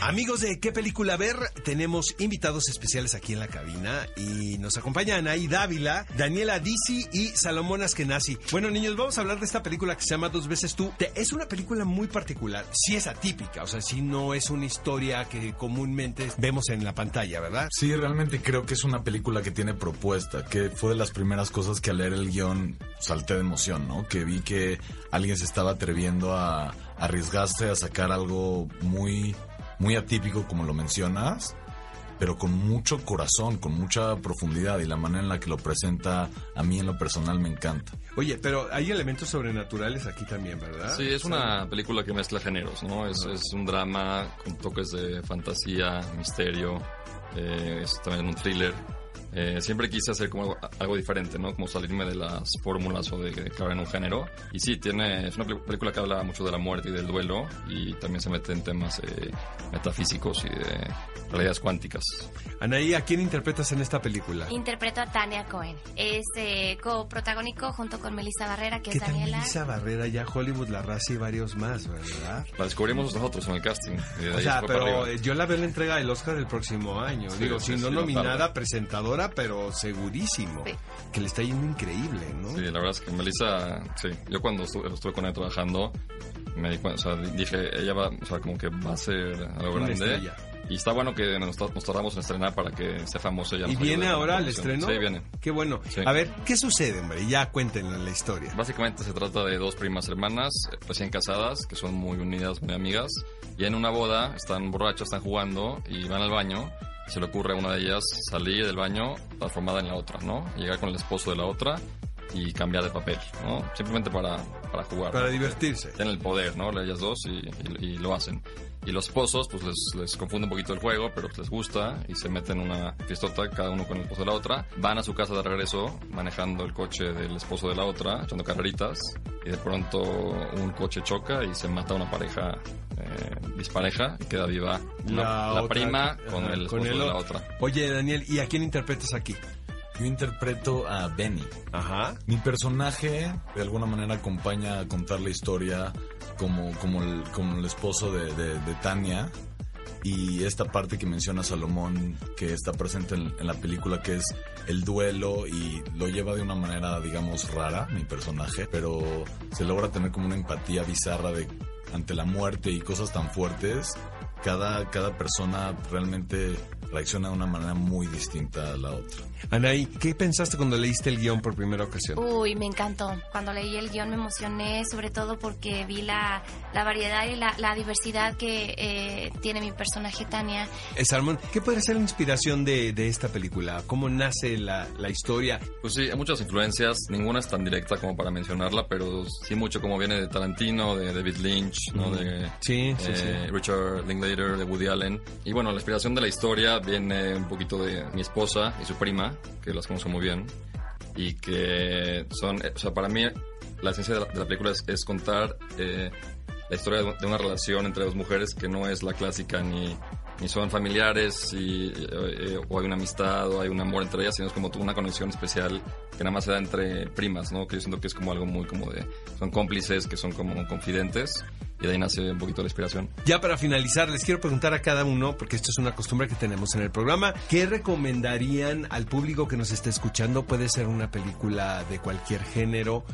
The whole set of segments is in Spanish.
Amigos de ¿Qué película ver? Tenemos invitados especiales aquí en la cabina y nos acompañan ahí Dávila, Daniela Disi y Salomón Askenazi. Bueno, niños, vamos a hablar de esta película que se llama Dos veces tú. Es una película muy particular. Sí es atípica, o sea, sí no es una historia que comúnmente vemos en la pantalla, ¿verdad? Sí, realmente creo que es una película que tiene propuesta, que fue de las primeras cosas que al leer el guion salté de emoción, ¿no? Que vi que alguien se estaba atreviendo a arriesgarse a sacar algo muy, muy atípico, como lo mencionas, pero con mucho corazón, con mucha profundidad y la manera en la que lo presenta a mí en lo personal me encanta. Oye, pero hay elementos sobrenaturales aquí también, ¿verdad? Sí, es una película que mezcla géneros, ¿no? Es, es un drama con toques de fantasía, misterio, eh, es también un thriller. Eh, siempre quise hacer como algo, algo diferente, ¿no? Como salirme de las fórmulas o de, de en un género. Y sí, tiene, es una pel- película que habla mucho de la muerte y del duelo y también se mete en temas eh, metafísicos y de realidades cuánticas. Anaí, ¿a quién interpretas en esta película? Interpreto a Tania Cohen. Es eh, coprotagónico junto con Melissa Barrera, que ¿Qué es Daniela. Melissa Barrera, ya Hollywood, La Raza y varios más, ¿verdad? La descubrimos nosotros en el casting. O sea, pero eh, yo la veo en la entrega del Oscar del próximo año. Sí, Digo, sí, si no sí, no nominada, tarda. Presentadora, pero segurísimo. Sí. Que le está yendo increíble, ¿no? Sí, la verdad es que Melissa, sí, yo cuando estuve, estuve con ella trabajando, me di cuenta, o sea, dije, ella va, o sea, como que va a ser algo Una grande. estrella. Y está bueno que nos, nos tardamos en estrenar para que sea famosa ella. ¿Y viene ahora promoción. estreno? Sí, viene. Qué bueno. Sí. A ver, ¿qué sucede, hombre? Ya cuéntenle la historia. Básicamente se trata de dos primas hermanas eh, recién casadas que son muy unidas, muy amigas. Y en una boda están borrachas, están jugando y van al baño. Se le ocurre a una de ellas salir del baño transformada en la otra, ¿no? Llegar con el esposo de la otra y cambiar de papel, ¿no? Simplemente para, para jugar. Para divertirse. tienen el poder, ¿no? Ellas dos y, y- y lo hacen. Y los esposos, pues les, les confunde un poquito el juego, pero les gusta y se meten en una fiestota, cada uno con el esposo de la otra. Van a su casa de regreso, manejando el coche del esposo de la otra, echando carreritas. Y de pronto un coche choca y se mata una pareja eh, dispareja y queda viva una- La la, otra- prima con el esposo de la otra. Oye, Daniel, ¿y a quién interpretas aquí? Yo interpreto a Benny. Ajá. Mi personaje de alguna manera acompaña a contar la historia como, como, el, como el esposo de, de- de Tania y esta parte que menciona Salomón que está presente en, en la película que es el duelo y lo lleva de una manera digamos rara mi personaje pero se logra tener como una empatía bizarra de ante la muerte y cosas tan fuertes cada, cada persona realmente reacciona de una manera muy distinta a la otra. Anaí, ¿qué pensaste cuando leíste el guion por primera ocasión? Uy, me encantó. Cuando leí el guion me emocioné, sobre todo porque vi la, la variedad y la, la diversidad que eh, tiene mi personaje Tania. Eh, Salmón, ¿qué podría ser la inspiración de, de esta película? ¿Cómo nace la, la historia? Pues sí, hay muchas influencias, ninguna es tan directa como para mencionarla, pero sí mucho como viene de Tarantino, de David Lynch, ¿no? De Sí, sí, eh, Richard Linklater, de Woody Allen. Y bueno, la inspiración de la historia viene un poquito de mi esposa y su prima, que las conozco muy bien, y que son, eh, o sea, para mí la esencia de la, de la película es, es contar eh, la historia de, una relación entre dos mujeres que no es la clásica ni ni son familiares y, eh, o hay una amistad o hay un amor entre ellas, sino es como una conexión especial que nada más se da entre primas, ¿no? Que yo siento que es como algo muy como de... Son cómplices, que son como confidentes y de ahí nace un poquito la inspiración. Ya para finalizar, les quiero preguntar a cada uno, porque esto es una costumbre que tenemos en el programa, ¿qué recomendarían al público que nos esté escuchando? Puede ser una película de cualquier género,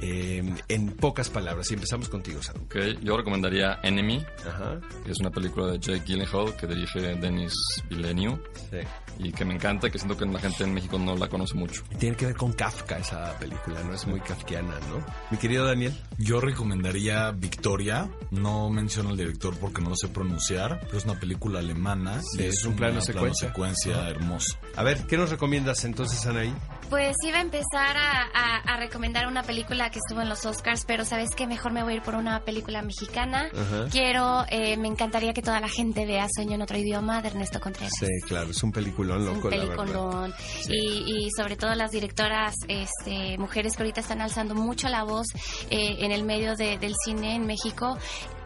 eh, en pocas palabras. Y empezamos contigo, Sam. Ok, yo recomendaría Enemy, Ajá. que es una película de Jake Gyllenhaal que dirige Denis Villeneuve Sí. y que me encanta que siento que la gente en México no la conoce mucho. Y Tiene que ver con Kafka esa película, ¿no? Es muy kafkiana, ¿no? Mi querido Daniel. Yo recomendaría Victoria. No menciono al director porque no lo sé pronunciar, pero es una película alemana. Sí, es un plano una secuencia. secuencia hermoso. A ver, ¿qué nos recomiendas entonces, Anaí? Pues iba a empezar a, a- a recomendar una película que estuvo en los Oscars, pero ¿sabes qué? Mejor me voy a ir por una película mexicana. Ajá. Quiero, eh, me encantaría que toda la gente vea Sueño en otro idioma de Ernesto Contreras. Sí, claro, es un peliculón Es un loco, la verdad. peliculón. Y, y sobre todo las directoras, este, mujeres que ahorita están alzando mucho la voz eh, en el medio de- del cine en México.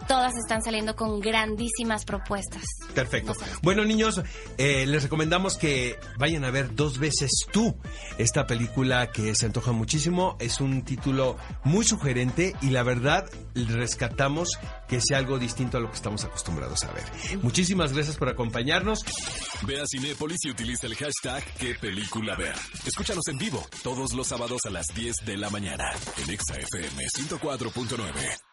Todas están saliendo con grandísimas propuestas. Perfecto. Bueno, niños, eh, les recomendamos que vayan a ver dos veces tú esta película que se antoja muchísimo. Es un título muy sugerente y la verdad rescatamos que sea algo distinto a lo que estamos acostumbrados a ver. Muchísimas gracias por acompañarnos. Ve a Cinépolis y utiliza el hashtag qué película ver. Escúchanos en vivo todos los sábados a las 10 de la mañana en ExaFM 104.9.